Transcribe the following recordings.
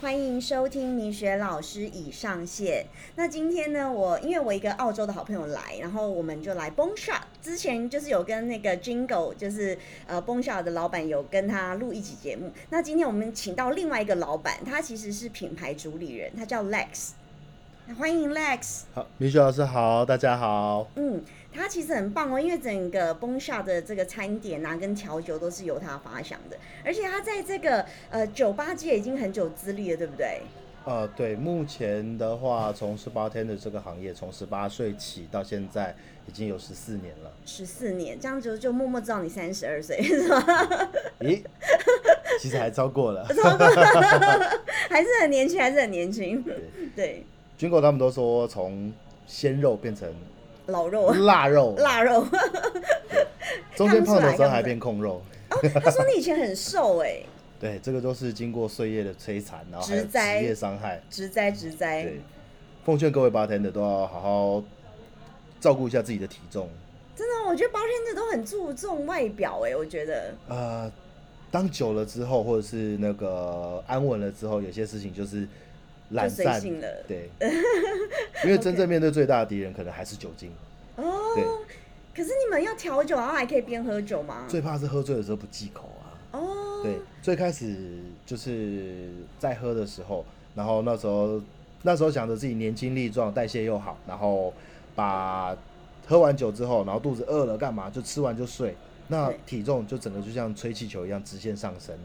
欢迎收听米雪老师已上线。那今天呢，我因为我一个澳洲的好朋友来，然后我们就来 b o n Shot。之前就是有跟那个 Jingle，就是呃 b o n Shot 的老板有跟他录一集节目。那今天我们请到另外一个老板，他其实是品牌主理人，他叫 Lex。欢迎 Lex。好，米雪老师好，大家好。嗯。他其实很棒哦，因为整个崩下的这个餐点啊，跟调酒都是由他发想的，而且他在这个呃酒吧界已经很久资历了，对不对？呃，对，目前的话，从十八天的这个行业，从十八岁起到现在已经有十四年了。十四年，这样子就默默知道你三十二岁是吗？咦，其实还超过了，还是很年轻，还是很年轻。对，军狗他们都说从鲜肉变成。老肉、腊肉、腊肉，中间胖的时候还变控肉。他说你以前很瘦哎。对，这个都是经过岁月的摧残，然后还有职业伤害，职灾职灾。对，奉劝各位八天的都要好好照顾一下自己的体重。真的，我觉得八天的都很注重外表哎，我觉得。呃，当久了之后，或者是那个安稳了之后，有些事情就是。懒散了，对，因为真正面对最大的敌人可能还是酒精。哦，对。可是你们要调酒，然后还可以边喝酒吗？最怕是喝醉的时候不忌口啊。哦。对，最开始就是在喝的时候，然后那时候那时候想着自己年轻力壮，代谢又好，然后把喝完酒之后，然后肚子饿了干嘛就吃完就睡，那体重就整个就像吹气球一样直线上升。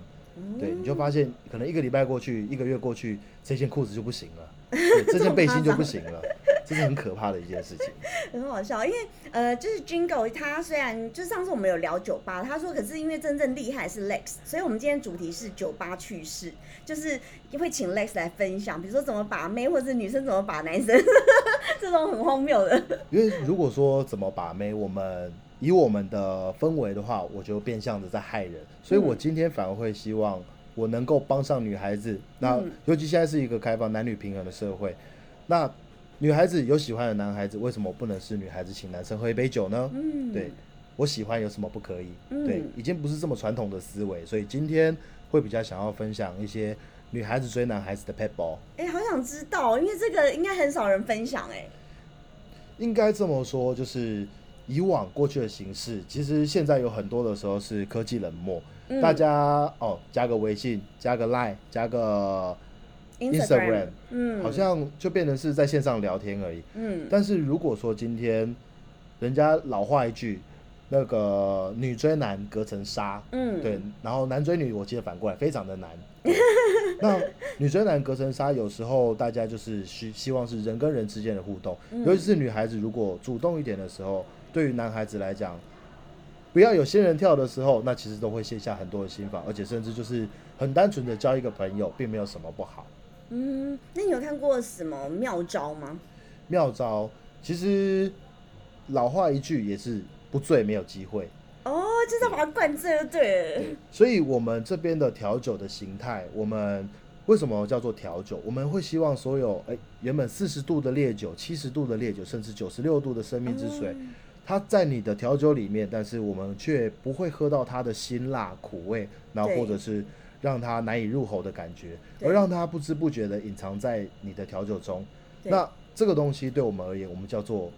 对，你就发现可能一个礼拜过去，一个月过去，这件裤子就不行了，这件背心就不行了，这是很可怕的一件事情。很好笑，因为呃，就是 Jingle 他虽然就上次我们有聊酒吧，他说可是因为真正厉害是 Lex，所以我们今天主题是酒吧趣事，就是会请 Lex 来分享，比如说怎么把妹，或者是女生怎么把男生，这种很荒谬的。因为如果说怎么把妹，我们。以我们的氛围的话，我就变相的在害人，所以我今天反而会希望我能够帮上女孩子。那尤其现在是一个开放男女平衡的社会，那女孩子有喜欢的男孩子，为什么不能是女孩子请男生喝一杯酒呢？嗯，对我喜欢有什么不可以？对，已经不是这么传统的思维，所以今天会比较想要分享一些女孩子追男孩子的 p e b b l 哎，好想知道，因为这个应该很少人分享哎。应该这么说，就是。以往过去的形式，其实现在有很多的时候是科技冷漠，大家哦加个微信，加个 Line，加个 Instagram，嗯，好像就变成是在线上聊天而已。嗯，但是如果说今天人家老话一句，那个女追男隔层纱，嗯，对，然后男追女，我记得反过来非常的难。那女追男隔层纱，有时候大家就是希希望是人跟人之间的互动，尤其是女孩子如果主动一点的时候。对于男孩子来讲，不要有仙人跳的时候，那其实都会卸下很多的心防，而且甚至就是很单纯的交一个朋友，并没有什么不好。嗯，那你有看过什么妙招吗？妙招，其实老话一句也是不醉没有机会。哦，就是把它灌醉就对了。所以，我们这边的调酒的形态，我们为什么叫做调酒？我们会希望所有哎原本四十度的烈酒、七十度的烈酒，甚至九十六度的生命之水。它在你的调酒里面，但是我们却不会喝到它的辛辣苦味，然后或者是让它难以入喉的感觉，而让它不知不觉的隐藏在你的调酒中。那这个东西对我们而言，我们叫做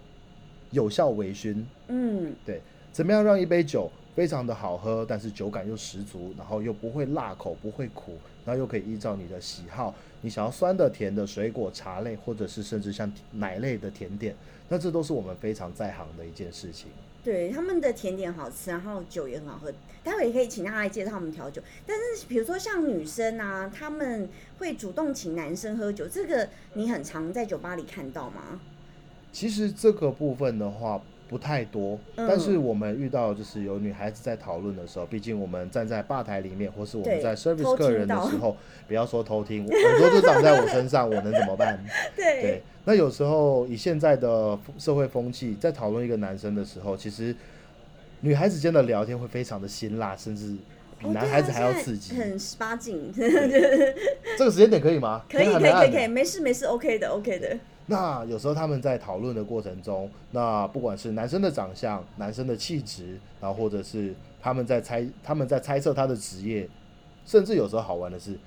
有效微醺。嗯，对，怎么样让一杯酒非常的好喝，但是酒感又十足，然后又不会辣口，不会苦，然后又可以依照你的喜好，你想要酸的、甜的、水果茶类，或者是甚至像奶类的甜点。那这都是我们非常在行的一件事情。对，他们的甜点好吃，然后酒也很好喝。待会也可以请他来介绍他们调酒。但是，比如说像女生啊，他们会主动请男生喝酒，这个你很常在酒吧里看到吗？其实这个部分的话。不太多，但是我们遇到就是有女孩子在讨论的时候，毕竟我们站在吧台里面，或是我们在 service 客人的时候，不要说偷听，很多都长在我身上，我能怎么办？对，那有时候以现在的社会风气，在讨论一个男生的时候，其实女孩子间的聊天会非常的辛辣，甚至比男孩子还要刺激，很十八禁。这个时间点可以吗？可以，可以，可以，可以，没事，没事，OK 的，OK 的。那有时候他们在讨论的过程中，那不管是男生的长相、男生的气质，然后或者是他们在猜他们在猜测他的职业，甚至有时候好玩的是，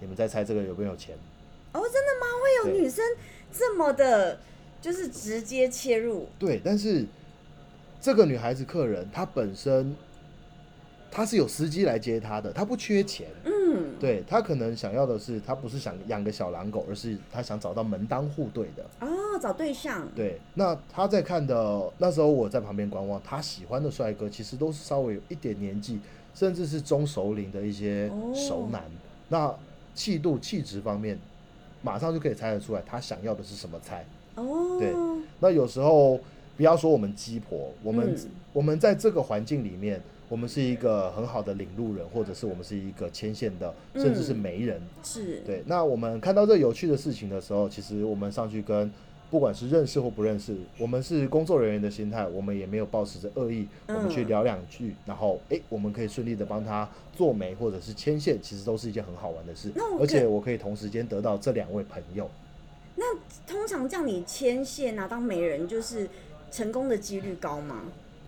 你们在猜这个有没有钱？哦，真的吗？会有女生这么的，就是直接切入？对，但是这个女孩子客人她本身她是有司机来接她的，她不缺钱。嗯，对他可能想要的是，他不是想养个小狼狗，而是他想找到门当户对的。哦，找对象。对，那他在看的那时候，我在旁边观望，他喜欢的帅哥其实都是稍微有一点年纪，甚至是中熟龄的一些哦熟男。那气度、气质方面，马上就可以猜得出来，他想要的是什么菜。哦，对那有时候不要说我们鸡婆，我们、嗯我们在这个环境里面，我们是一个很好的领路人，或者是我们是一个牵线的，甚至是嗯媒人。是，对，那我们看到这有趣的事情的时候，其实我们上去跟不管是认识或不认识，我们是工作人员的心态，我们也没有抱持着恶意，我们去嗯聊两句，然后诶，我们可以顺利的帮他做媒或者是牵线，其实都是一件很好玩的事。而且我可以同时间得到这两位朋友。那通常叫你牵线啊，当媒人，就是成功的几率高吗？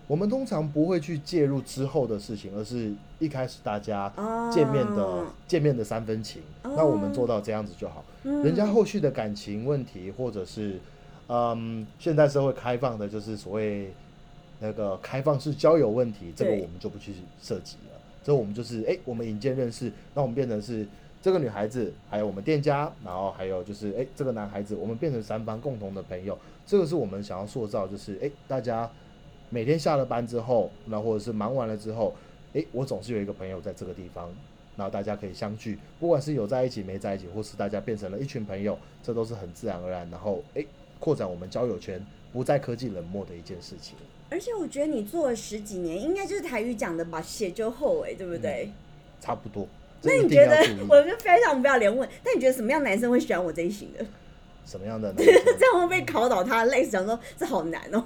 我们通常不会去介入之后的事情，而是一开始大家哦，见面的、见面的三分情，那我们做到这样子就好。嗯人家后续的感情问题，或者是嗯，现代社会开放的，就是所谓那个开放式交友问题，这个我们就不去涉及了。这我们就是哎、我们引荐认识，那我们变成是这个女孩子，还有我们店家，然后还有就是哎、这个男孩子，我们变成三方共同的朋友。这个是我们想要塑造，就是哎、大家每天下了班之后，那或者是忙完了之后，哎、我总是有一个朋友在这个地方，然后大家可以相聚，不管是有在一起没在一起，或是大家变成了一群朋友，这都是很自然而然，然后哎，扩展我们交友圈，不再科技冷漠的一件事情。而且我觉得你做了十几年，应该就是台语讲的吧，写就厚哎，对不对？差不多。那你觉得我就非常不要脸问，但你觉得什么样男生会喜欢我这一型的？什么样的男生？这样会不会考倒他？累死，想说这好难哦。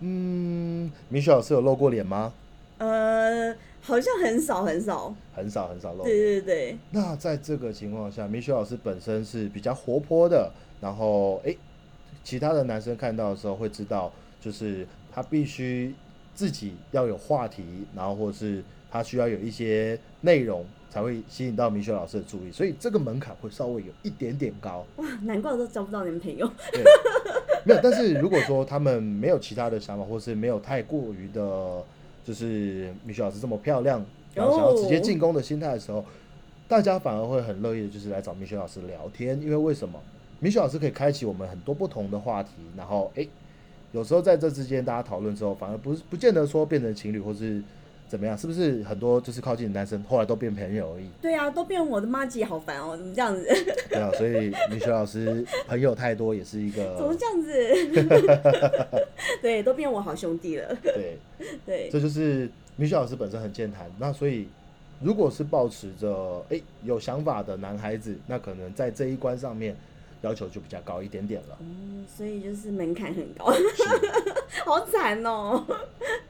嗯，米雪老师有露过脸吗？呃，好像很少很少。很少很少露。对对对，那在这个情况下，米雪老师本身是比较活泼的，然后诶，其他的男生看到的时候会知道，就是他必须自己要有话题，然后或是他需要有一些内容才会吸引到米雪老师的注意，所以这个门槛会稍微有一点点高。哇，难怪我都交不到男朋友。对，没有。但是如果说他们没有其他的想法，或是没有太过于的，就是米雪老师这么漂亮，然后想要直接进攻的心态的时候，大家反而会很乐意的，就是来找米雪老师聊天。因为为什么？米雪老师可以开启我们很多不同的话题，然后诶，有时候在这之间大家讨论之后，反而不是不见得说变成情侣或是怎么样，是不是很多就是靠近的男生后来都变朋友而已？对啊，都变我的妈姐，好烦哦，怎么这样子？对啊，所以米雪老师朋友太多也是一个怎么个这样子？对，都变我好兄弟了。对。对，这就是米雪老师本身很健谈，那所以如果是抱持着诶有想法的男孩子，那可能在这一关上面要求就比较高一点点了。嗯，所以就是门槛很高，好惨哦。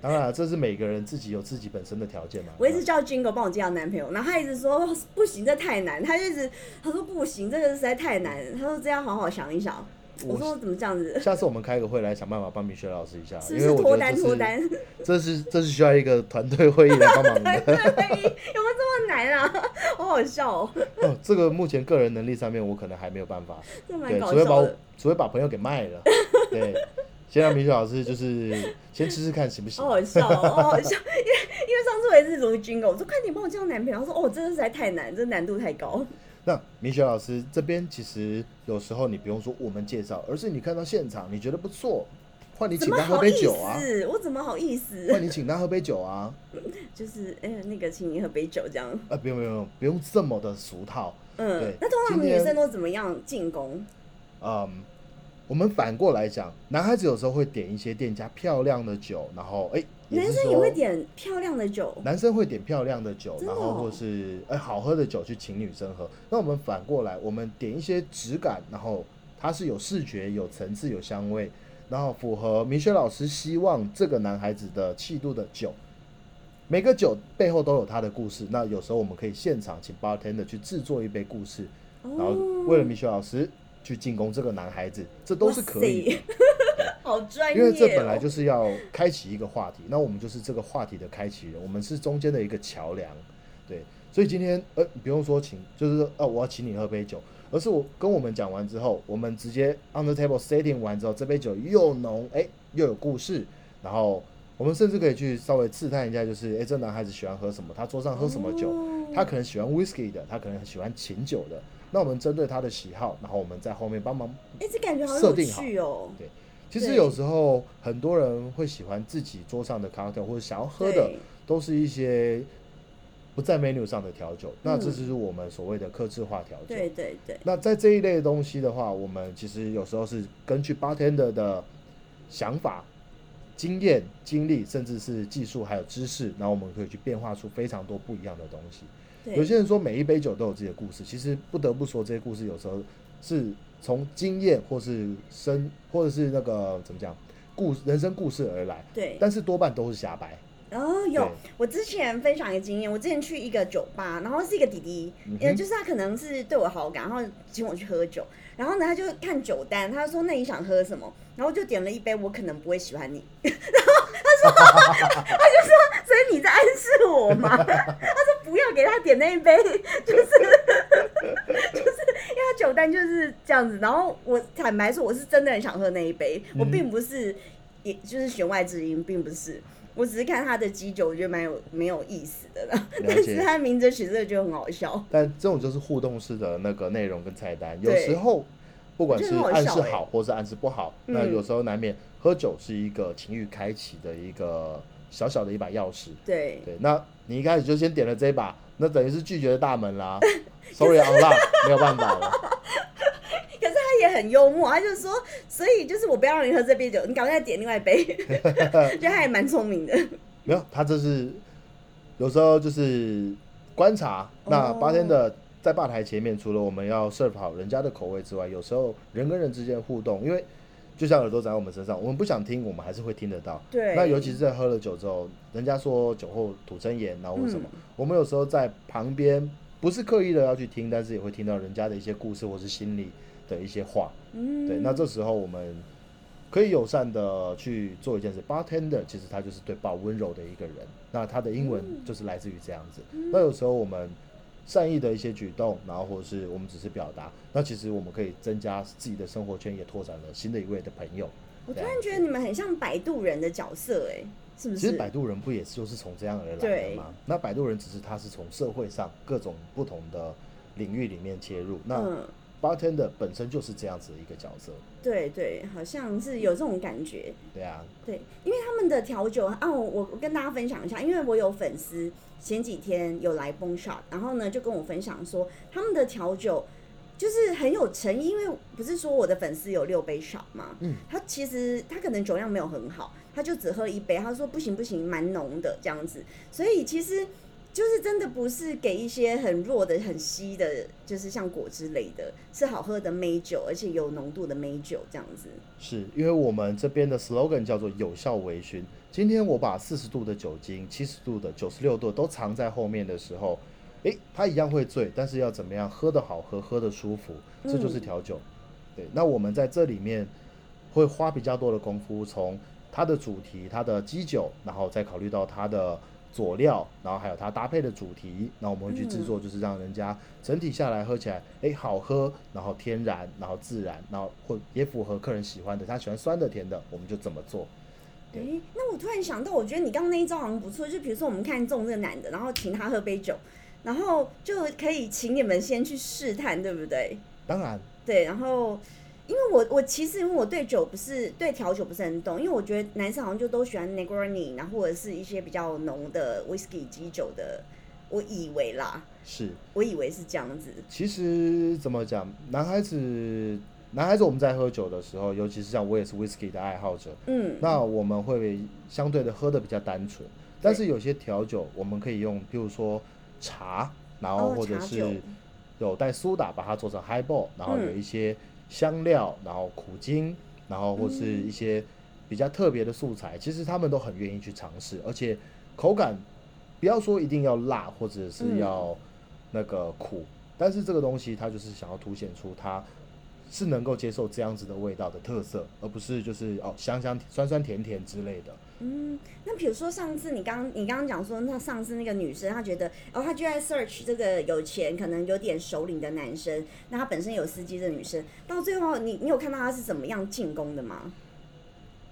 当然，这是每个人自己有自己本身的条件嘛。我一直叫 Jingo 帮我介绍男朋友，然后他一直说不行，这太难，他就一直他说不行，这个实在太难，他说这样好好想一想。我我说怎么这样子？下次我们开个会来想办法帮米雪老师一下，是不因为我是脱单脱单？这是这是需要一个团队会议来帮忙的。有没有这么难啊？好好笑哦，哦，这个目前个人能力上面我可能还没有办法，对，除非把。除非把朋友给卖了，对。先让米雪老师就是先吃吃看行不行好？好笑哦，好好笑，因为因为上次我也是如 Jingo，我说快点帮我介绍男朋友，他说哦，这个实在太难，这难度太高。那米雪老师这边其实有时候你不用说我们介绍，而是你看到现场你觉得不错，换你怎请他喝杯酒啊，思？我怎么好意思换思？你请他喝杯酒啊，就是哎、那个请你喝杯酒这样。啊不用不用不用不用这么的俗套，嗯对，那通常女生都怎么样进攻？嗯，我们反过来讲，男孩子有时候会点一些店家漂亮的酒，然后哎，男生也会点漂亮的酒，男生会点漂亮的酒，的哦然后或是哎好喝的酒去请女生喝。那我们反过来，我们点一些质感，然后它是有视觉、有层次、有香味，然后符合米雪老师希望这个男孩子的气度的酒。每个酒背后都有他的故事。那有时候我们可以现场请 bartender 去制作一杯故事，然后为了米雪老师去进攻这个男孩子，这都是可以 好专业、哦。因为这本来就是要开启一个话题，那我们就是这个话题的开启人，我们是中间的一个桥梁，对，所以今天呃不用说请，就是说呃我要请你喝杯酒，而是我跟我们讲完之后，我们直接 on the table setting 完之后，这杯酒又浓哎又有故事，然后我们甚至可以去稍微刺探一下，就是哎这男孩子喜欢喝什么，他桌上喝什么酒，哦他可能喜欢 whisky 的，他可能喜欢琴酒的，那我们针对他的喜好，然后我们在后面帮忙哎、这感觉好有设定好趣哦。对其实有时候很多人会喜欢自己桌上的 cocktail 或者想要喝的，都是一些不在 menu 上的调酒，那这嗯就是我们所谓的克制化调酒。对对对，那在这一类的东西的话，我们其实有时候是根据 bartender 的想法、经验、经历，甚至是技术还有知识，然后我们可以去变化出非常多不一样的东西。有些人说每一杯酒都有自己的故事，其实不得不说这些故事有时候是从经验或是生或者是那个怎么讲故人生故事而来，对。但是多半都是瞎掰。哦，有，我之前分享一个经验，我之前去一个酒吧，然后是一个弟弟，也就是他可能是对我好感，然后请我去喝酒，然后呢他就看酒单，他说那你想喝什么？然后就点了一杯我可能不会喜欢你，然后他说他就说，所以你在暗示我吗？他说不要给他点那一杯，就是就是 他酒单就是这样子，然后我坦白说我是真的很想喝那一杯，我嗯并不是也就是弦外之音，并不是。我只是看他的基酒，我觉得蛮有没有意思的啦。但是他名字取这个就很好笑。但这种就是互动式的那个内容跟菜单，有对时候不管是暗示好或是暗示不好，嗯那有时候难免喝酒是一个情欲开启的一个小小的一把钥匙。对，对，那你一开始就先点了这一把，那等于是拒绝了大门啦。Sorry on luck，没有办法了。可是他也很幽默，他就说，所以就是我不要让你喝这杯酒，你赶快再点另外一杯。觉得他也蛮聪明的。没有，他这是有时候就是观察。那哦八天的在吧台前面，除了我们要 serve 好人家的口味之外，有时候人跟人之间的互动，因为就像耳朵长在我们身上，我们不想听，我们还是会听得到。对，那尤其是在喝了酒之后，人家说酒后吐真言，然后或什么，嗯我们有时候在旁边不是刻意的要去听，但是也会听到人家的一些故事或是心里的一些话。嗯，对，那这时候我们可以友善的去做一件事。Bartender 其实他就是对抱温柔的一个人，那他的英文嗯就是来自于这样子。那有时候我们善意的一些举动，然后或者是我们只是表达，那其实我们可以增加自己的生活圈，也拓展了新的一位的朋友。我突然觉得你们很像摆渡人的角色，哎，是不是？其实摆渡人不也就是从这样而来的吗？那摆渡人只是他是从社会上各种不同的领域里面切入，那嗯，bartender 本身就是这样子的一个角色，对对，好像是有这种感觉。对啊，对，因为他们的调酒啊，我我我跟大家分享一下，因为我有粉丝前几天有来崩 shot，然后呢就跟我分享说他们的调酒就是很有诚意，因为不是说我的粉丝有六杯 shot 嘛，嗯，他其实他可能酒量没有很好，他就只喝了一杯，他说不行不行，蛮浓的这样子，所以其实。就是真的不是给一些很弱的、很稀的，就是像果汁类的，是好喝的美酒，而且有浓度的美酒这样子。是因为我们这边的 slogan 叫做有效微醺。今天我把四十度的酒精、七十度的、九十六度都藏在后面的时候，诶，它一样会醉，但是要怎么样喝得好喝、喝得舒服，这就是调酒。对，那我们在这里面会花比较多的功夫，从它的主题、它的基酒，然后再考虑到它的佐料，然后还有它搭配的主题，那我们会去制作，就是让人家整体下来喝起来，诶，好喝，然后天然，然后自然，然后或也符合客人喜欢的，他喜欢酸的、甜的，我们就怎么做。对诶，那我突然想到，我觉得你刚刚那一招好像不错。就比如说，我们看中这个男的，然后请他喝杯酒，然后就可以请你们先去试探，对不对？当然，对，然后因为我我其实因为我对酒不是对调酒不是很懂，因为我觉得男生好像就都喜欢 Negroni，然后或者是一些比较浓的 whisky 基酒的，我以为啦，是，我以为是这样子。其实怎么讲，男孩子，男孩子我们在喝酒的时候，尤其是像我也是 whisky 的爱好者，嗯，那我们会相对的喝的比较单纯，但是有些调酒我们可以用，譬如说茶，然后哦或者是有带苏打把它做成 highball，然后有嗯。一些香料，然后苦精，然后或是嗯一些比较特别的素材，其实他们都很愿意去尝试，而且口感不要说一定要辣或者是嗯。要那个苦，但是这个东西它就是想要凸显出它是能够接受这样子的味道的特色，而不是就是哦香香酸酸甜甜之类的。嗯，那比如说上次你刚你刚刚讲说，那上次那个女生她觉得，哦，她就在 search 这个有钱可能有点首领的男生，那她本身有司机的女生，到最后你你有看到她是怎么样进攻的吗？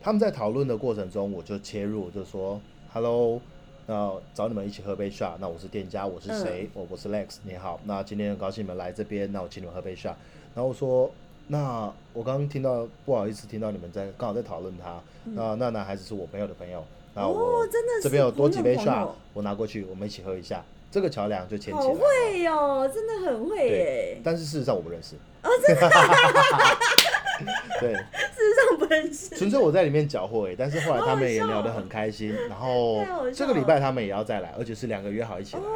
他们在讨论的过程中，我就切入，就说 Hello，那找你们一起喝杯 shot，那我是店家，我是谁？我我是 Lex，你好，那今天很高兴你们来这边，那我请你们喝杯 shot。然后我说，那我刚刚听到不好意思听到你们在刚好在讨论他，那那男孩子是我朋友的朋友，那我哦，真的这边有多几杯朋友。shot，我拿过去，我们一起喝一下，这个桥梁就牵起好来了。会哦，真的很会对耶，，但是事实上我不认识。哦，真的，对，事实上不认识。纯粹我在里面搅和而已，但是后来他们也聊得很开心，然后这个礼拜他们也要再来，而且是两个约好一起来。哦，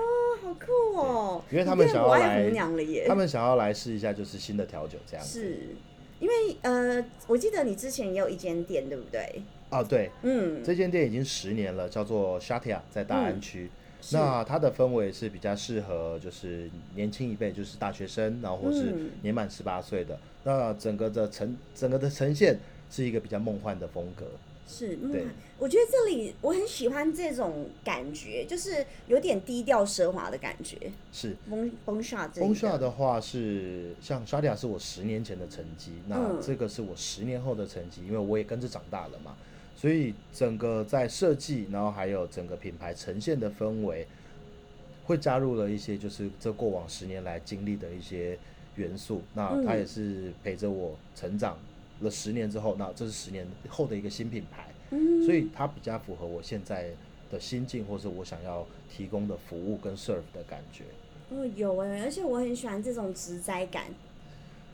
好酷哦！因为他们想要来爱红娘了耶。他们想要来试一下，就是新的调酒这样子。是因为呃，我记得你之前也有一间店，对不对？啊，对，嗯，这间店已经十年了，叫做 Shatia，在大安区。是那它的氛围是比较适合，就是年轻一辈，就是大学生，然后或是嗯年满十八岁的。那整个的呈整个的呈现是一个比较梦幻的风格。是，对。嗯，我觉得这里我很喜欢这种感觉，就是有点低调奢华的感觉。是。崩崩下这一风个下的话是像 Shatia 是我十年前的成绩，那嗯。这个是我十年后的成绩，因为我也跟着长大了嘛，所以整个在设计，然后还有整个品牌呈现的氛围，会加入了一些就是这过往十年来经历的一些元素。那它嗯。也是陪着我成长了十年之后，那这是十年后的一个新品牌，嗯，所以它比较符合我现在的心境，或是我想要提供的服务跟 serve 的感觉。哦有哎，而且我很喜欢这种植栽感。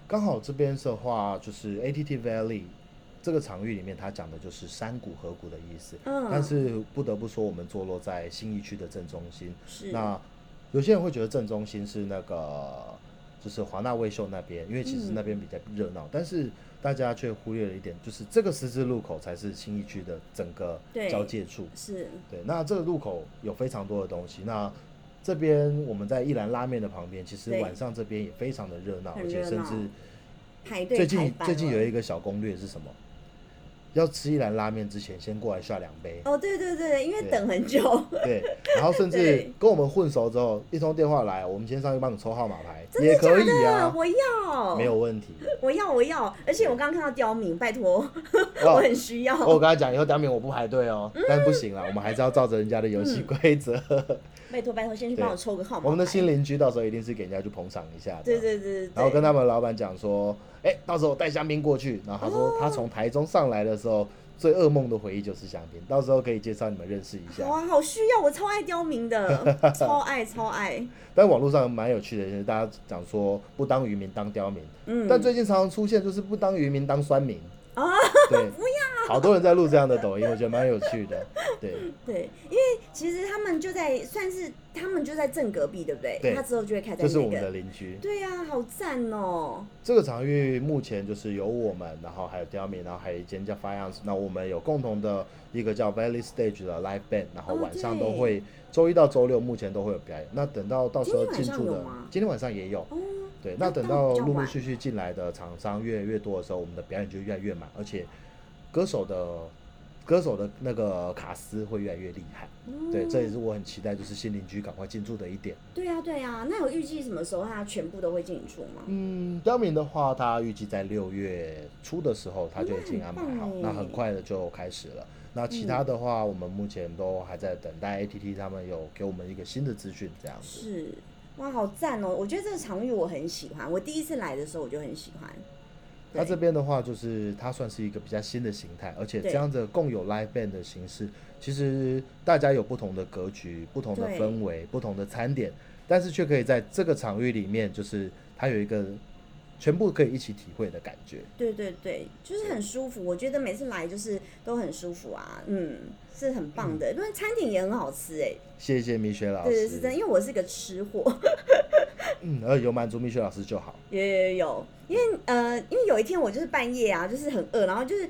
刚好这边的话，就是 ATT Valley 这个场域里面，它讲的就是山谷河谷的意思。嗯但是不得不说，我们坐落在新义区的正中心。是那有些人会觉得正中心是那个就是华纳卫秀那边，因为其实嗯那边比较热闹，但是大家却忽略了一点，就是这个十字路口才是新一区的整个对交界处。是对，那这个路口有非常多的东西。那这边我们在一兰拉面的旁边，其实晚上这边也非常的热闹，而且甚至排队最近最近有一个小攻略是什么？要吃一兰拉面之前，先过来下两杯。哦，对对对，因为等很久，对，然后甚 至跟我们混熟之后，一通电话来，我们先上去帮你抽号码牌，真的也可以的？啊，我要，没有问题。我要我要，而且我刚刚看到刁民，拜托，哦 我很需要。我跟他讲，以后刁民我不排队哦，嗯但不行了，我们还是要照着人家的游戏规则。拜托拜托，先去帮我抽个号码。我们的新邻居到时候一定是给人家去捧场一下的。对对对对，然后跟他他们老板讲说，哎、到时候我带香槟过去。然后他说他从台中上来的时候，最噩梦的回忆就是香槟，到时候可以介绍你们认识一下。哇，好需要，我超爱刁民的，超爱超爱。但网络上蛮有趣的，就是大家讲说不当渔民当刁民，嗯，但最近常常出现就是不当渔民当酸民。啊，对，不要，好多人在录这样的抖音，我觉得蛮有趣的。对，对，因为其实他们就在算是他们就在正隔壁，对不对？对他之后就会开在这是我们的那个。邻居。对呀、好赞哦！这个场域目前就是有我们，然后还有刁民，然后还有一间叫 Fiance。那我们有共同的一个叫 Valley Stage 的 Live Band，然后哦晚上都会周一到周六目前都会有表演。那等到到时候进驻的今天晚上也有。哦，对，那那等到陆陆续续进来的厂商越来越多的时候，我们的表演就越来越满，而且歌手的歌手的那个卡斯会越来越厉害。对，这也是我很期待，就是新邻居赶快进驻的一点。对呀、对呀、那有预计什么时候他全部都会进驻吗？嗯，刁民的话，他预计在六月初的时候，他就已经安排好，那很那很快的就开始了。那其他的话，我们目前都还在等待 ATT 他们有给我们一个新的资讯，这样子。是，哇，好赞哦！我觉得这个场域我很喜欢，我第一次来的时候我就很喜欢。那对这边的话，就是它算是一个比较新的形态，而且对这样的共有 live band 的形式，其实大家有不同的格局、不同的氛围、不同的餐点，但是却可以在这个场域里面，就是它有一个全部可以一起体会的感觉。对对对，就是很舒服。我觉得每次来就是都很舒服啊，嗯，是很棒的。因为餐点也很好吃哎，谢谢米雪老师，对对是真的，因为我是个吃货，嗯，呃有满足米雪老师就好。有有有，因为呃，因为有一天我就是半夜啊，就是很饿，然后就是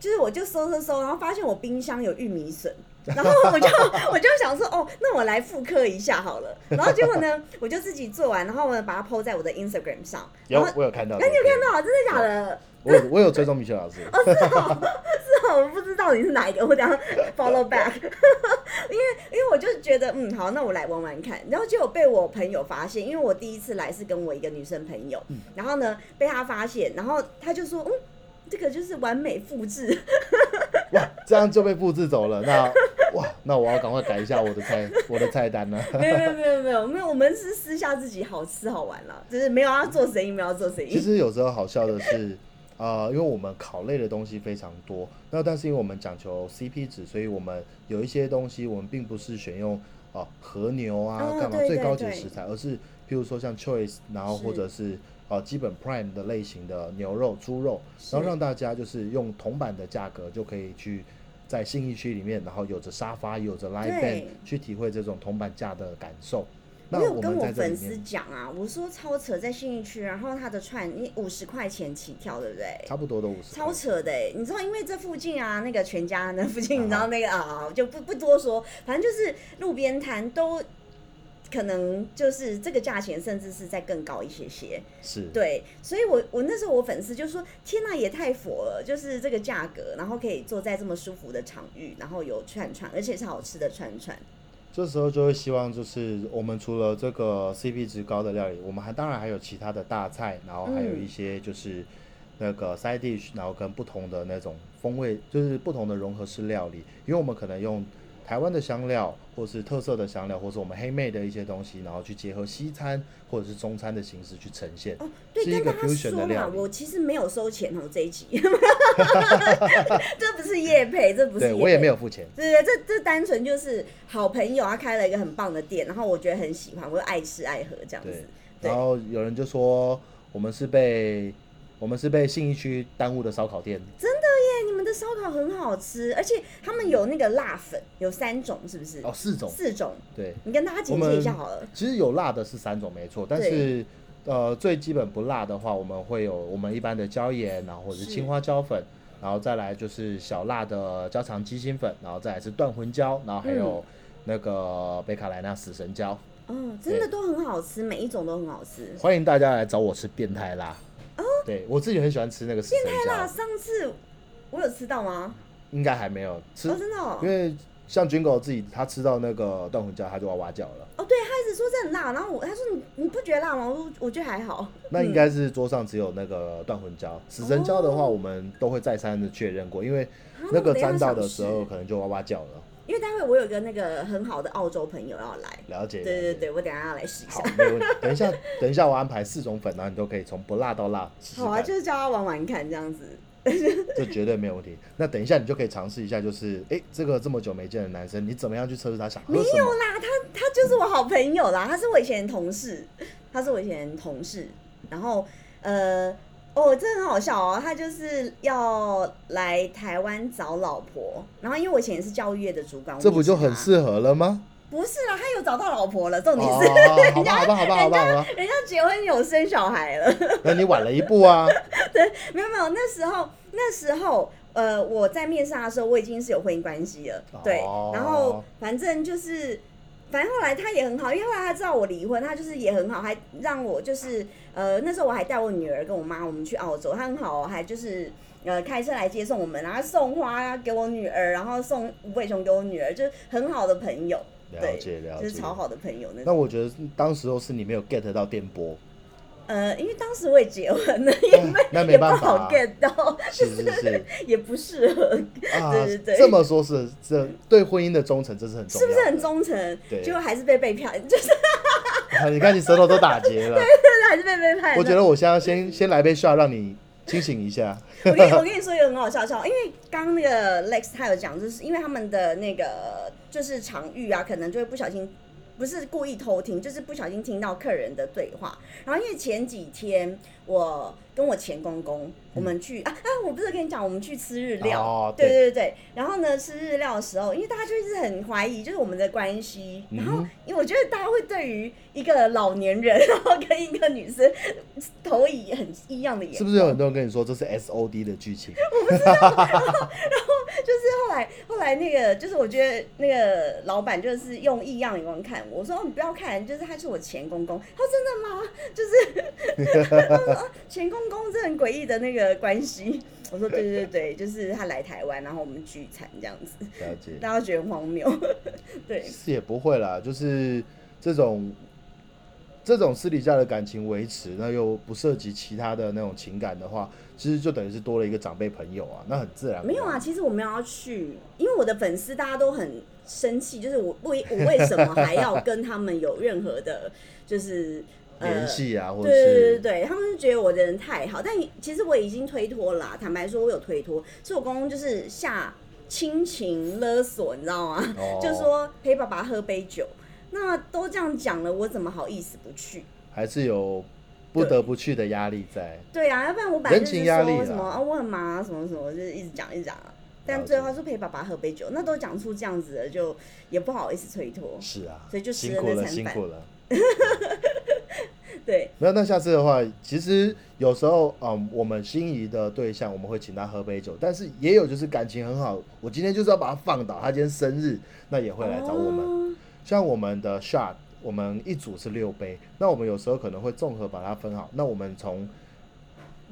就是我就搜搜搜，然后发现我冰箱有玉米笋，然后我就我就想说，哦，那我来复刻一下好了。然后结果呢，我就自己做完，然后我把它 PO 在我的 Instagram 上。有然后，我有看到。哎，你有看到？真的假的？我有我有追踪米雪老师。是哦，是哦我不知道你是哪一个，我等下 follow back。因为因为我就觉得，嗯，好，那我来玩玩看。然后结果被我朋友发现，因为我第一次来是跟我一个女生朋友，然后呢被他发现，然后他就说，嗯，这个就是完美复制。哇，这样就被复制走了。那哇，那我要赶快改一下我的菜 我的菜单了。没有没有没有没有没有，我们是私下自己好吃好玩了，就是没有要做生意，没有要做生意。其实有时候好笑的是，呃，因为我们烤类的东西非常多，那但是因为我们讲求 CP 值，所以我们有一些东西我们并不是选用啊和牛啊哦干嘛最高级的食材，而是譬如说像 Choice，然后或者是呃基本 Prime 的类型的牛肉、猪肉，然后让大家就是用铜板的价格就可以去。在信义区里面，然后有着沙发，有着 live band，去体会这种铜板价的感受。那我有跟我粉丝面讲啊，我说超扯，在信义区，然后他的串你五十块钱起跳，对不对？差不多都五十。超扯的哎！你知道，因为这附近啊，那个全家那附近，你知啊道那个啊，就不不多说，反正就是路边摊都可能就是这个价钱，甚至是再更高一些些。是。对，所以我我那时候我粉丝就说：“天呐，也太佛了！就是这个价格，然后可以坐在这么舒服的场域，然后有串串，而且是好吃的串串。这时候就会希望，就是我们除了这个 CP 值高的料理，我们还当然还有其他的大菜，然后还有一些就是那个 side dish，然后跟不同的那种风味，就是不同的融合式料理，因为我们可能用台湾的香料，或是特色的香料，或是我们黑妹的一些东西，然后去结合西餐或者是中餐的形式去呈现。哦，对，是一个跟大家 fusion 说嘛，的料我其实没有收钱哦，这一集，这不是叶配，这不是对我也没有付钱。对对，这这单纯就是好朋友，他开了一个很棒的店，然后我觉得很喜欢，我就爱吃爱喝这样子。然后有人就说我们是被我们是被信义区耽误的烧烤店，烧烤很好吃，而且他们有那个辣粉，有三种，是不是？哦，四种，四种，对。你跟大家解释一下好了。其实有辣的是三种没错，但是呃最基本不辣的话，我们会有我们一般的椒盐，然后或者青花椒粉，然后再来就是小辣的焦肠鸡心粉，然后再来是断魂椒，然后还有那个北卡莱纳死神椒。嗯，真的都很好吃，每一种都很好吃。欢迎大家来找我吃变态辣。哦对我自己很喜欢吃那个死神太辣，上次我有吃到吗？应该还没有吃哦，，真的哦因。为像军狗自己他吃到那个断魂椒，他就哇哇叫了。哦，对，他一直说这很辣，然后我他说你你不觉得辣吗？我说我觉得还好。那应该是桌上只有那个断魂椒，死神椒的话，我们都会再三的确认过，因为啊那个沾到的时候可能就哇哇叫了。因为待会我有个那个很好的澳洲朋友要来，了解。对对对，我等一下要来试一下好。，没问题。等一下，等一下，我安排四种粉，然后你都可以从不辣到辣试试好啊，就是叫他玩玩看这样子。这绝对没有问题。那等一下，你就可以尝试一下，就是哎，这个这么久没见的男生，你怎么样去测试他想喝没什么？有啦，他他就是我好朋友啦，他是我以前同事，他是我以前同事，然后呃。哦，这很好笑哦！他就是要来台湾找老婆，然后因为我以前也是教育业的主管，这不就很？适合了吗？不是啦，他有找到老婆了，重点哦，是、人家，好吧，好吧，好吧，好吧，人家结婚有生小孩了。那你晚了一步啊。对没有没有，那时候那时候呃，我在面试他的时候，我已经是有婚姻关系了，对哦，然后反正就是。反正后来他也很好，因为后来他知道我离婚，他就是也很好，还让我就是呃那时候我还带我女儿跟我妈我们去澳洲，他很好哦，还就是呃开车来接送我们，然后送花给我女儿，然后送无尾熊给我女儿，就是很好的朋友，了，解了解。就是超好的朋友那种。那我觉得当时候是你没有 get 到电波，呃，因为当时我也结婚了，也没、那没办法好 get 到，是是是也不适合啊对对对，这么说是这对婚姻的忠诚，这是很重要，是不是很忠诚？对结果还是被背叛，就是啊 你看你舌头都打结了，对对对还是被背叛。我觉得我现在先先来杯 shot 让你清醒一下。我跟你我跟你说一个很好笑笑，因为刚那个 Lex 他有讲，就是因为他们的那个就是场域啊，可能就会不小心。不是故意偷听，就是不小心听到客人的对话。然后因为前几天我跟我前公公，我们去啊啊，我不是跟你讲，我们去吃日料，哦对对对对。然后呢，吃日料的时候，因为大家就一直很怀疑，就是我们的关系。然后嗯因为我觉得大家会对于一个老年人，然后跟一个女生投以很异样的眼光，是不是有很多人跟你说这是 S O D 的剧情？我不知道。然后 就是后来后来那个，就是我觉得那个老板就是用异样眼光看我，我说、哦、你不要看，就是他是我前公公。他说真的吗？就是 啊前 公公这很诡异的那个关系。我说对对对，就是他来台湾，然后我们聚餐这样子，了解。大家觉得很荒谬。对，是也不会啦，就是这种这种私底下的感情维持，那又不涉及其他的那种情感的话，其实就等于是多了一个长辈朋友啊，那很自然。没有啊，其实我没有要去，因为我的粉丝大家都很生气，就是我为我为什么还要跟他们有任何的，就是。联系啊，或者对对是对对，他们就觉得我的人太好，但其实我已经推脱啦。坦白说，我有推脱，是我公公就是下亲情勒索，你知道吗？哦 就说陪爸爸喝杯酒，那都这样讲了，我怎么好意思不去？还是有不得不去的压力在。对啊，要不然我本来就是人情压力什么啊，我很忙啊，什么什么，就是一直讲一直讲啊。但最后他说陪爸爸喝杯酒，那都讲出这样子了，就也不好意思推脱。是啊，所以就吃辛苦了，那餐饭辛苦了。对，没有，那下次的话，其实有时候，嗯，我们心仪的对象，我们会请他喝杯酒，但是也有就是感情很好，我今天就是要把他放倒，他今天生日，那也会来找我们。哦像我们的 shot，我们一组是六杯，那我们有时候可能会综合把它分好。那我们从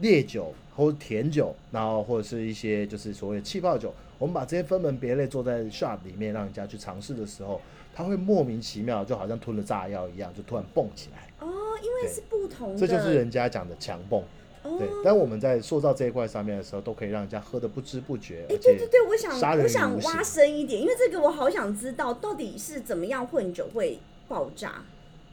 烈酒或者甜酒，然后或者是一些就是所谓的气泡酒，我们把这些分门别类坐在 shot 里面，让人家去尝试的时候，他会莫名其妙，就好像吞了炸药一样，就突然蹦起来。哦，因为是不同的，这就是人家讲的强泵。哦对，但我们在塑造这一块上面的时候，都可以让人家喝的不知不觉，哎、对对对，我想我想挖深一点，因为这个我好想知道到底是怎么样混酒会爆炸。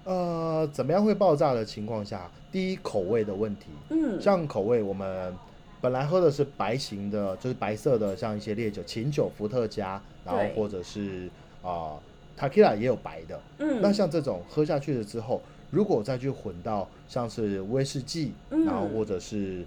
呃，怎么样会爆炸的情况下，第一口味的问题，嗯，像口味，我们本来喝的是白型的，就是白色的，像一些烈酒、琴酒、伏特加，然后或者是啊、t a k i l a 也有白的。嗯，那像这种喝下去了之后，如果再去混到像是威士忌，嗯。然后或者是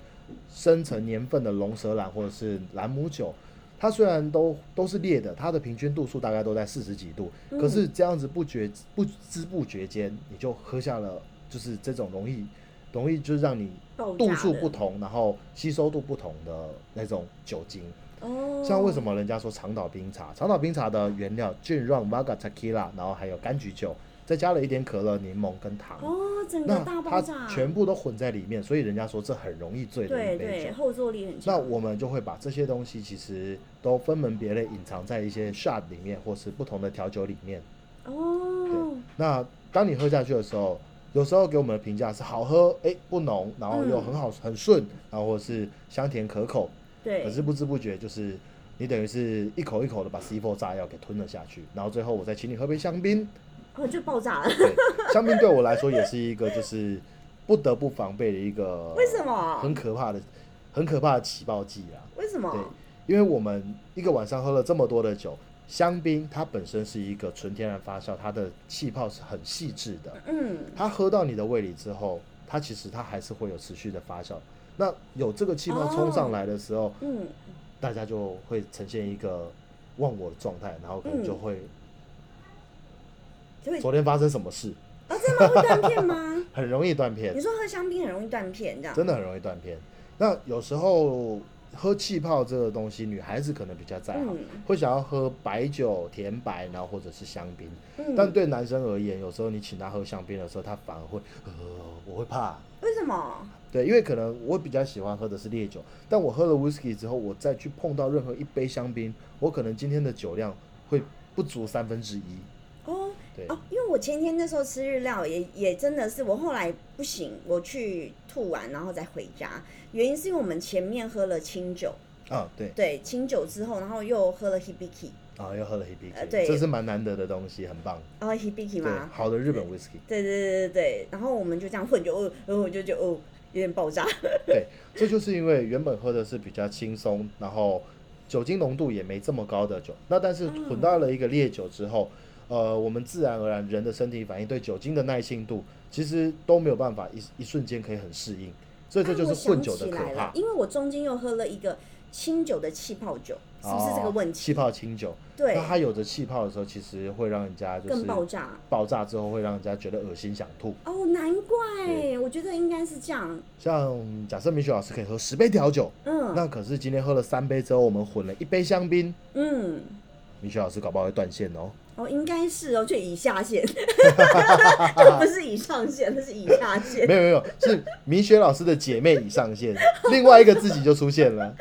深层年份的龙舌兰或者是兰姆酒，它虽然都都是烈的，它的平均度数大概都在四十几度，嗯。可是这样子不觉不知不觉间，你就喝下了，就是这种容易容易就是让你度数不同，然后吸收度不同的那种酒精。哦，像为什么人家说长岛冰茶？长岛冰茶的原料 gin rum vodka tequila，然后还有柑橘酒，再加了一点可乐、柠檬跟糖。哦，整个那它大爆炸，全部都混在里面，所以人家说这很容易醉的对一杯对，酒。后坐力很强。那我们就会把这些东西其实都分门别类隐藏在一些 shot 里面，或是不同的调酒里面。哦，那当你喝下去的时候，有时候给我们的评价是好喝，哎、不浓，然后又嗯很好、很顺，然后或者是香甜可口。对，可是不知不觉就是你等于是一口一口的把 C4 炸药给吞了下去，然后最后我再请你喝杯香槟。哦就爆炸了，对，香槟对我来说也是一个就是不得不防备的一个 为什么很可怕的、很可怕的起爆剂啊。为什么？对，因为我们一个晚上喝了这么多的酒，香槟它本身是一个纯天然发酵，它的气泡是很细致的。嗯，它喝到你的胃里之后，它其实它还是会有持续的发酵。那有这个气泡冲上来的时候，嗯，大家就会呈现一个忘我的状态，然后可能就会、就会昨天发生什么事，哦，真的吗会断片吗？很容易断片你，说喝香槟很容易断片，这样真的很容易断片。那有时候喝气泡这个东西，女孩子可能比较在行，嗯会想要喝白酒、甜白，然后或者是香槟。嗯，但对男生而言，有时候你请他喝香槟的时候，他反而会呃，我会怕。为什么？对，因为可能我比较喜欢喝的是烈酒，但我喝了 whisky 之后，我再去碰到任何一杯香槟，我可能今天的酒量会不足三分之一。哦对，哦，因为我前天那时候吃日料也也真的是，我后来不行，我去吐完然后再回家，原因是因为我们前面喝了清酒，啊，对，对，清酒之后，然后又喝了 hibiki，啊，又喝了 hibiki，、呃对这是蛮难得的东西，很棒。然后 hibiki，吗？好的日本 whisky，对对对对对，然后我们就这样混就，哦，然后我就就哦，有点爆炸。对，这就是因为原本喝的是比较轻松，然后酒精浓度也没这么高的酒，那但是嗯混到了一个烈酒之后，呃，我们自然而然人的身体反应对酒精的耐性度，其实都没有办法一一瞬间可以很适应，所以这就是混酒的可怕。因为我中间又喝了一个清酒的气泡酒，是不是这个问题？哦气泡清酒，对那，它有着气泡的时候，其实会让人家就是更爆炸。爆炸之后会让人家觉得恶心想吐。哦，难怪，我觉得应该是这样。像假设米雪老师可以喝十杯调酒，嗯那可是今天喝了三杯之后，我们混了一杯香槟，嗯，米雪老师搞不好会断线哦。哦，应该是哦，就以下线，就不是以上线，那是以下线。没有没有，是米雪老师的姐妹已上线，另外一个自己就出现了。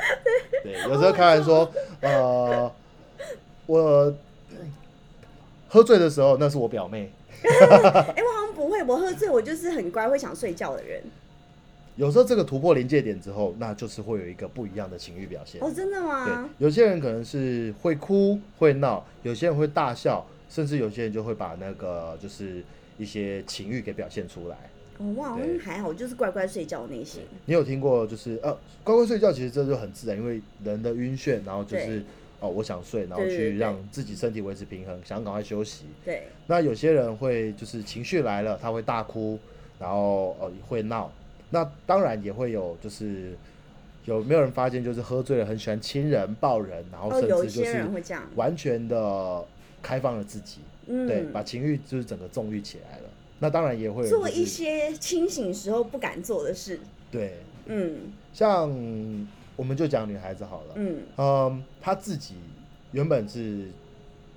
对，有时候开玩说，呃，我喝醉的时候那是我表妹，哎、我好像不会，我喝醉我就是很乖，会想睡觉的人。有时候这个突破临界点之后，那就是会有一个不一样的情绪表现。哦，真的吗对？，有些人可能是会哭会闹，有些人会大笑，甚至有些人就会把那个就是一些情欲给表现出来。哦，我好像还好，就是乖乖睡觉那些。你有听过就是呃乖乖睡觉，其实这就很自然，因为人的晕眩，然后就是哦我想睡，然后去让自己身体维持平衡，想赶快休息。对，那有些人会就是情绪来了，他会大哭，然后呃会闹。那当然也会有就是有没有人发现就是喝醉了很喜欢亲人抱人，然后哦，甚至就是。完全的开放了自己，嗯，对，把情欲就是整个纵欲起来了。那当然也会做一些清醒时候不敢做的事。对，嗯。像我们就讲女孩子好了，嗯。嗯，她自己原本是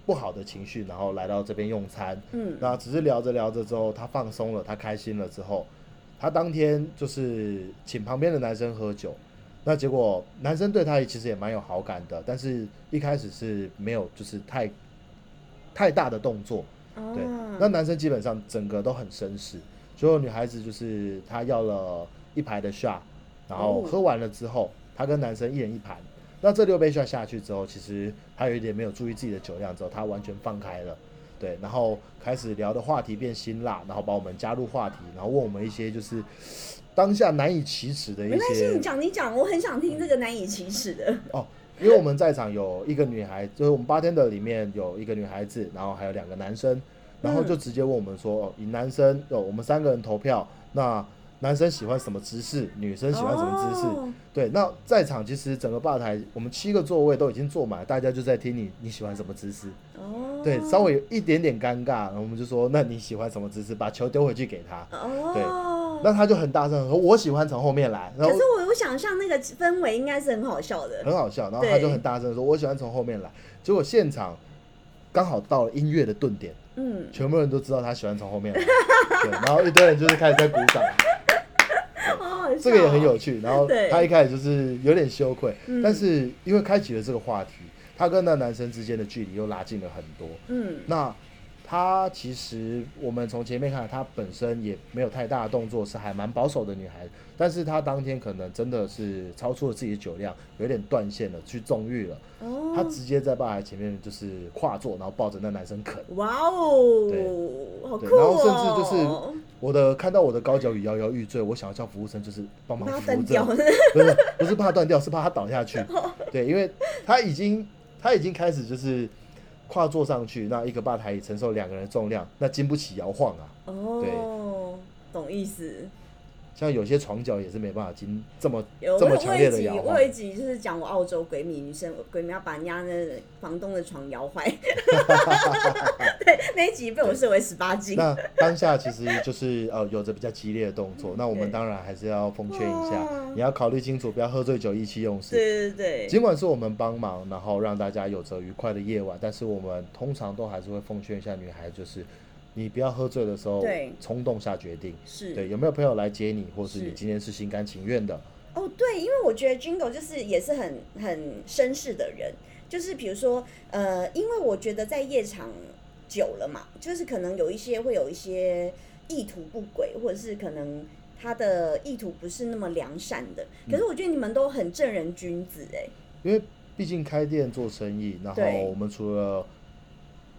不好的情绪，然后来到这边用餐，嗯，那只是聊着聊着之后，她放松了，她开心了之后，她当天就是请旁边的男生喝酒，那结果男生对她其实也蛮有好感的，但是一开始是没有就是太太大的动作，对，哦，那男生基本上整个都很绅士，所有女孩子就是她要了一排的 shot，然后哦喝完了之后，她跟男生一人一盘。那这六杯 shot 下去之后，其实她有一点没有注意自己的酒量，之后她完全放开了，对，然后开始聊的话题变辛辣，然后把我们加入话题，然后问我们一些就是当下难以启齿的一没关系，些你讲你讲，我很想听这个难以启齿的。哦，因为我们在场有一个女孩，就是我们八天的里面有一个女孩子，然后还有两个男生，然后就直接问我们说，哦，以男生哦，我们三个人投票，那男生喜欢什么姿势，女生喜欢什么姿势？哦对，那在场其实整个吧台我们七个座位都已经坐满，大家就在听你你喜欢什么姿势。哦，对，稍微有一点点尴尬，然后我们就说，那你喜欢什么姿势？把球丢回去给他。哦，对那他就很大声地说，我喜欢从后面来，然后可是我我想象那个氛围应该是很好笑的。很好笑，然后他就很大声地说：“我喜欢从后面来。”结果现场刚好到了音乐的顿点，嗯，全部人都知道他喜欢从后面来，对，然后一堆人就是开始在鼓掌，这个也很有趣。然后对他一开始就是有点羞愧，嗯但是因为开启了这个话题，他跟那男生之间的距离又拉近了很多。嗯那他其实我们从前面看，他本身也没有太大的动作，是还蛮保守的女孩。但是她当天可能真的是超出了自己的酒量，有点断线了，去纵欲了。哦，她直接在吧台前面就是跨坐，然后抱着那男生啃。哇哦，好酷然后甚至就是我的看到我的高脚椅摇摇欲坠，我想要叫服务生就是帮忙扶着，，不是 不是怕断掉，是怕它倒下去。对，因为它已经它已经开始就是跨坐上去，那一个吧台也承受两个人的重量，那经不起摇晃啊。哦，懂意思。像有些床脚也是没办法经这么这么强烈的摇晃我有。一集就是讲我澳洲鬼迷女生鬼迷要把人家那房东的床摇坏，对，那一集被我设为十八禁。那当下其实就是呃有着比较激烈的动作，那我们当然还是要奉劝一下哦，你要考虑清楚，不要喝醉酒意气用事。对对对，尽管是我们帮忙，然后让大家有着愉快的夜晚，但是我们通常都还是会奉劝一下女孩，就是你不要喝醉的时候对。冲动下决定。是。对，有没有朋友来接你，或是是。你今天是心甘情愿的？哦，对，因为我觉得 Jingle 就是也是很很绅士的人，就是比如说，呃，因为我觉得在夜场久了嘛，就是可能有一些会有一些意图不轨，或者是可能他的意图不是那么良善的。可是我觉得你们都很正人君子哎、因为毕竟开店做生意，然后对。我们除了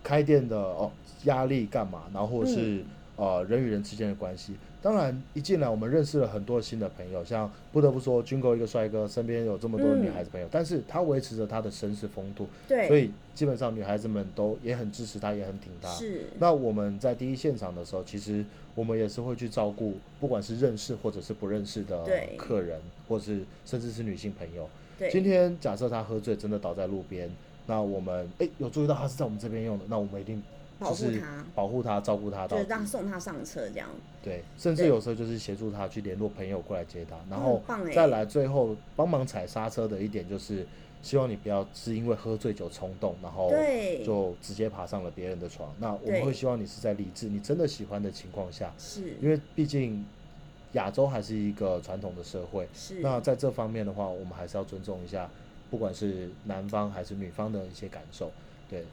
开店的哦压力干嘛，然后或者是、嗯。呃人与人之间的关系，当然一进来我们认识了很多新的朋友，像不得不说军哥一个帅哥，身边有这么多女孩子朋友，但是他维持着他的绅士风度，对，所以基本上女孩子们都也很支持他，也很挺他。是，那我们在第一现场的时候，其实我们也是会去照顾，不管是认识或者是不认识的客人，或是甚至是女性朋友。对，今天假设他喝醉，真的倒在路边，那我们诶有注意到他是在我们这边用的，那我们一定保就是护他，保护他，照顾他。就是让送他上车这样。对，甚至有时候就是协助他去联络朋友过来接他，然后再来最后帮忙踩刹车的一点就是，希望你不要是因为喝醉酒冲动，然后对就直接爬上了别人的床。那我们会希望你是在理智，你真的喜欢的情况下，是，因为毕竟亚洲还是一个传统的社会，是，那在这方面的话，我们还是要尊重一下，不管是男方还是女方的一些感受。对，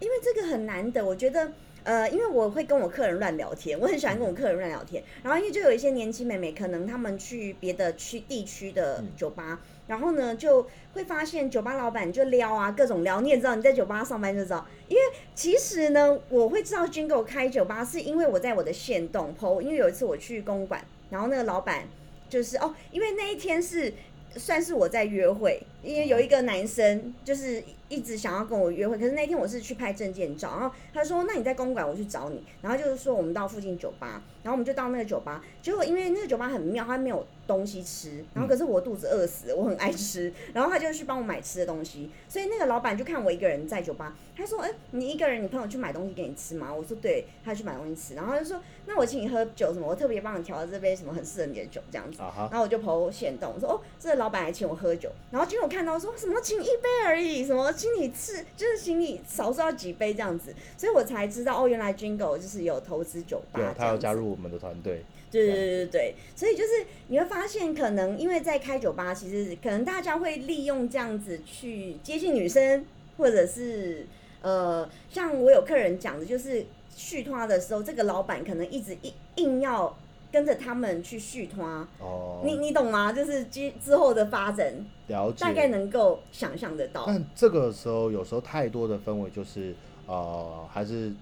因为这个很难得，我觉得。呃，因为我会跟我客人乱聊天，我很喜欢跟我客人乱聊天。然后因为就有一些年轻妹妹，可能她们去别的区地区的嗯酒吧，然后呢就会发现酒吧老板就撩啊，各种撩。你也知道，你在酒吧上班就知道。因为其实呢，我会知道 Jingle 开酒吧，是因为我在我的线动 PO，因为有一次我去公馆，然后那个老板就是哦，因为那一天是算是我在约会，因为有一个男生就是一直想要跟我约会，可是那天我是去拍证件照，然后他说：“那你在公馆，我去找你。”然后就是说我们到附近酒吧，然后我们就到那个酒吧，结果因为那个酒吧很妙，它没有东西吃，然后可是我肚子饿死，我很爱吃，然后他就去帮我买吃的东西，所以那个老板就看我一个人在酒吧，他说：“哎、你一个人，你朋友去买东西给你吃吗？”我说：“对。”他去买东西吃，然后他就说：“那我请你喝酒什么？我特别帮你调了这杯什么很适合你的酒，这样子。”，然后我就投线动，我说哦，这个老板还请我喝酒，然后结果我看到说什么请一杯而已，什么请你吃，就是请你少说要几杯这样子，所以我才知道哦，原来 Jingle 就是有投资酒吧，他要加入，入我们的团队。对对对对对，所以就是你会发现，可能因为在开酒吧，其实可能大家会利用这样子去接近女生，或者是呃，像我有客人讲的，就是续托的时候，这个老板可能一直硬硬要跟着他们去续托。哦，你你懂吗？就是之之后的发展，了解。大概能够想象得到。但这个时候有时候太多的氛围就是呃，还是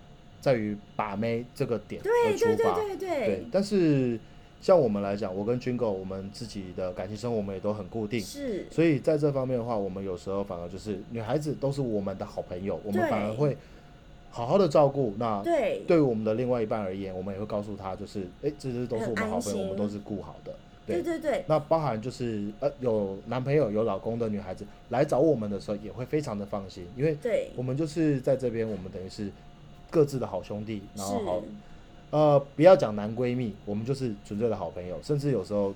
在于把妹这个点而对对对出发。对对，但是像我们来讲，我跟军狗，我们自己的感情生活我们也都很固定，是，所以在这方面的话，我们有时候反而就是女孩子都是我们的好朋友，我们反而会好好的照顾。那对。对于我们的另外一半而言，我们也会告诉他，就是哎，这些都是我们好朋友，我们都是顾好的。对。对对那包含就是呃有男朋友有老公的女孩子来找我们的时候，也会非常的放心，因为对，我们就是在这边，我们等于是各自的好兄弟，然后好，呃不要讲男闺蜜，我们就是纯粹的好朋友，甚至有时候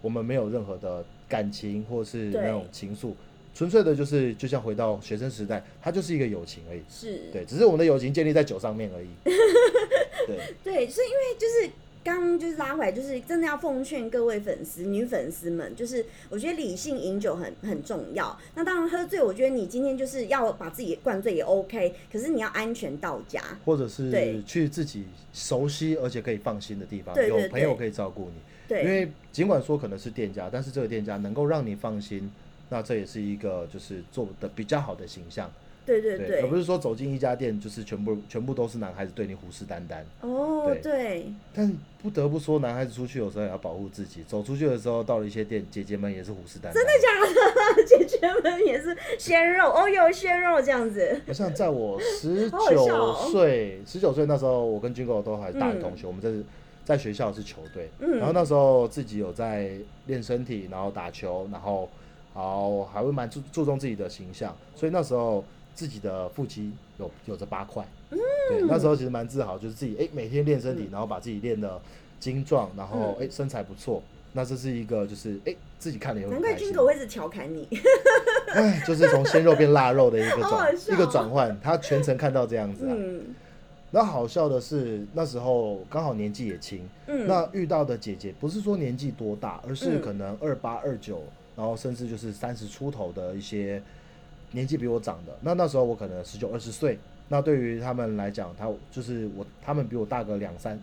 我们没有任何的感情或是那种情愫，纯粹的就是就像回到学生时代，它就是一个友情而已。是，对，只是我们的友情建立在酒上面而已。对，对，是因为就是刚刚就是拉回来，就是真的要奉劝各位粉丝、女粉丝们，就是我觉得理性饮酒很很重要。那当然喝醉，我觉得你今天就是要把自己灌醉也 OK，可是你要安全到家。或者是去自己熟悉而且可以放心的地方，有朋友可以照顾你。对，因为尽管说可能是店家，但是这个店家能够让你放心，那这也是一个就是做的比较好的形象，对对对，而不是说走进一家店就是全部全部都是男孩子对你虎视眈眈。哦，对。对，但不得不说，男孩子出去有时候也要保护自己，走出去的时候到了一些店，姐姐们也是虎视眈眈。真的假的？姐姐们也是鲜肉，哦有鲜肉这样子。好像在我十九哦。岁，十九岁那时候，我跟军狗都还是大学同学，我们在在学校是球队，嗯。然后那时候自己有在练身体，然后打球，然后然后还会蛮注注重自己的形象，所以那时候自己的腹肌有有着八块，嗯。对，那时候其实蛮自豪，就是自己哎、每天练身体，然后把自己练的精壮，然后哎、身材不错，那这是一个就是哎、自己看了以后难怪很开心。军狗会一直调侃你。哎，就是从鲜肉变腊肉的一个转 一个转换，他全程看到这样子啊。嗯。那好笑的是，那时候刚好年纪也轻，嗯，那遇到的姐姐不是说年纪多大，而是嗯。可能二八二九，然后甚至就是三十出头的一些年纪比我长的。那那时候我可能十九二十岁，那对于他们来讲，他就是我，他们比我大个两三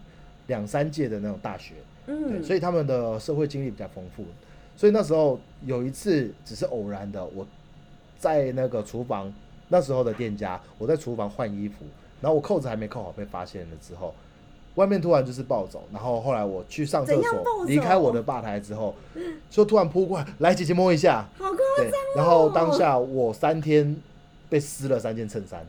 两三届的那种大学，对，嗯，所以他们的社会经历比较丰富。所以那时候有一次只是偶然的，我在那个厨房，那时候的店家，我在厨房换衣服，然后我扣子还没扣好，被发现了之后，外面突然就是暴走，然后后来我去上厕所离开我的吧台之后，就突然扑过来，来姐姐摸一下，好夸对，然后当下我三天被撕了三件衬衫，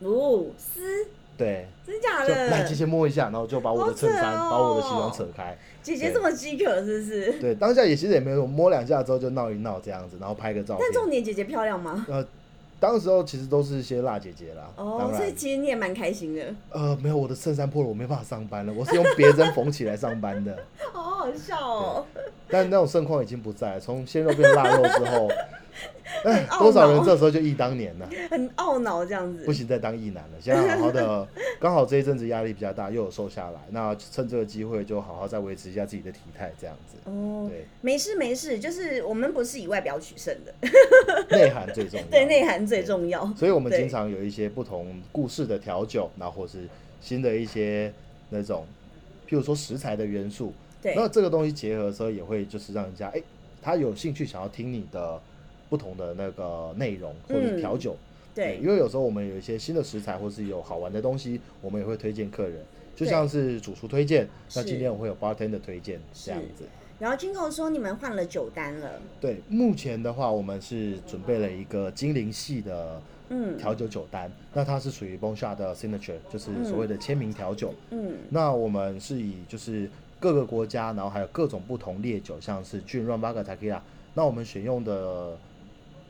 哦，撕，对，真假的？来姐？姐摸一下，然后就把我的衬衫、哦。把我的西装扯开，姐姐这么饥渴是不是？对，当下也其实也没有摸两下之后就闹一闹这样子，然后拍个照片。但。重点姐姐漂亮吗？呃，当时候其实都是一些辣姐姐啦，哦，所以其实你也蛮开心的，呃，没有我的衬衫破了，我没办法上班了，我是用别针缝起来上班的。好好笑哦。但那种盛况已经不在了，从鲜肉变腊肉之后，哎，多少人这时候就忆当年呢、很懊恼这样子。不行再当艺男了，现在好好的，刚好这一阵子压力比较大，又有瘦下来，那趁这个机会就好好再维持一下自己的体态，这样子，哦，对，没事没事，就是我们不是以外表取胜的，内涵最重要，对，内涵最重要。所以我们对。经常有一些不同故事的调酒，然后或是新的一些那种，譬如说食材的元素，对。那这个东西结合的时候，也会就是让人家哎、他有兴趣想要听你的不同的那个内容或者嗯。调酒。对。因为有时候我们有一些新的食材，或是有好玩的东西，我们也会推荐客人，就像是主厨推荐，那今天我会有 bartender 推荐是这样子。然后 Jingo 说你们换了酒单了，对，目前的话，我们是准备了一个精灵系的嗯。调酒酒单，那它是属于 b o n s h a 的 signature，就是所谓的签名调酒。嗯。那我们是以就是各个国家，然后还有各种不同烈酒，像是俊 Ron、v a g a Tequila，那我们选用的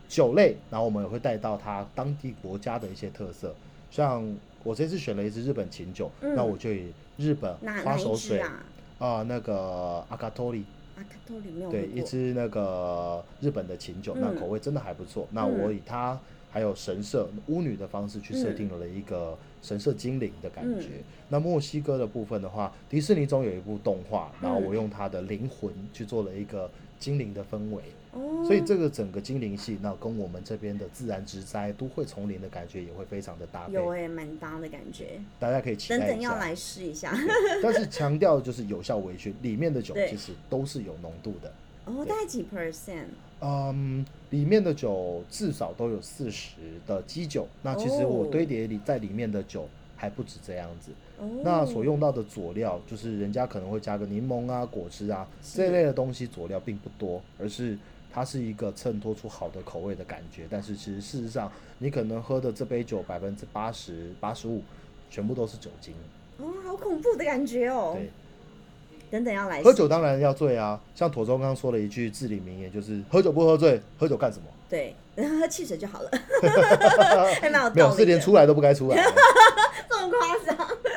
酒类，然后我们也会带到它当地国家的一些特色，像我这次选了一支日本琴酒，嗯。那我就以日本花手水啊？啊、那个阿卡托里，阿卡托里没有对，一支那个日本的琴酒，那嗯口味真的还不错。那我以它还有神社巫女的方式去设嗯定了一个神社精灵的感觉。嗯。那墨西哥的部分的话，迪士尼中有一部动画，然后嗯我用它的灵魂去做了一个精灵的氛围。哦，所以这个整个精灵系，那跟我们这边的自然植栽、都会丛林的感觉也会非常的搭配有，哎，蛮搭的感觉。大家可以期待一下。等等要来试一下。但是强调就是有效微醺，里面的酒其实都是有浓度的。哦，大概几 percent？嗯，里面的酒至少都有四十的基酒，那其实我哦堆叠里在里面的酒还不止这样子。哦，那所用到的佐料，就是人家可能会加个柠檬啊、果汁啊这一类的东西，佐料并不多，而是它是一个衬托出好的口味的感觉。但是其实事实上，你可能喝的这杯酒百分之八十、八十五，全部都是酒精。哦，好恐怖的感觉哦。对，等等要来喝酒当然要醉啊。像妥中刚刚说了一句至理名言，就是喝酒不喝醉，喝酒干什么？对，喝汽水就好了，还蛮有没有，道理的。是连出来都不该出来。这么夸张，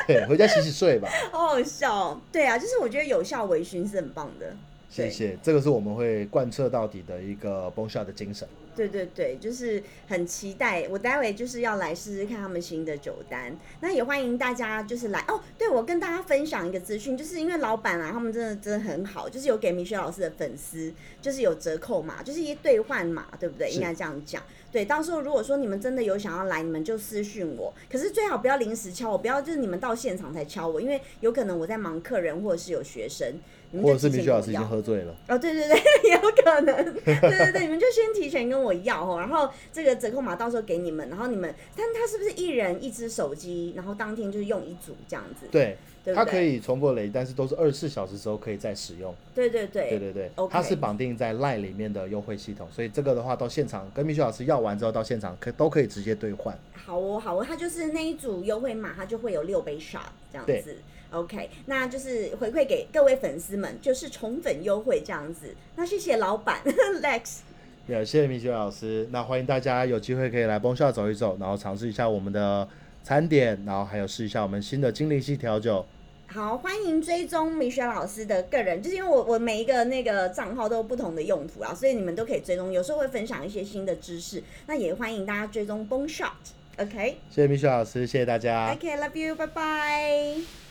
对，回家洗洗睡吧。好好笑。对啊，就是我觉得有效微醺是很棒的。对谢谢，这个是我们会贯彻到底的一个 b o n s h a 的精神。对对对，就是很期待，我待会就是要来试试看他们新的酒单。那也欢迎大家就是来哦。对，我跟大家分享一个资讯，就是因为老板啊，他们真的真的很好，就是有给米雪老师的粉丝就是有折扣嘛，就是一些兑换嘛，对不对？应该这样讲。对，到时候如果说你们真的有想要来，你们就私讯我。可是最好不要临时敲我，不要就是你们到现场才敲我，因为有可能我在忙客人或者是有学生，或者是米雪老师已经喝醉了，哦，对对对，有可能，对对对，你们就先提前跟我要哦，然后这个折扣码到时候给你们，然后你们，但他是不是一人一只手机，然后当天就是用一组这样子？对，对不对？它可以重复累，但是都是二十四小时之后可以再使用。对对对。对对对。它是绑定在 LINE 里面的优惠系统，所以这个的话到现场跟米雪老师要完之后，到现场可都可以直接兑换。好哦好哦，它就是那一组优惠码，它就会有六杯 shot 这样子。OK，那就是回馈给各位粉丝们，就是宠粉优惠这样子。那谢谢老板 Lex。也谢谢米雪老师，那欢迎大家有机会可以来崩下走一走，然后尝试一下我们的餐点，然后还有试一下我们新的精灵系调酒。好，欢迎追踪米雪老师的个人，就是因为我我每一个那个账号都有不同的用途啊，所以你们都可以追踪，有时候会分享一些新的知识，那也欢迎大家追踪 Bone Shot。OK，OK，、谢谢米雪老师，谢谢大家。love you，拜拜。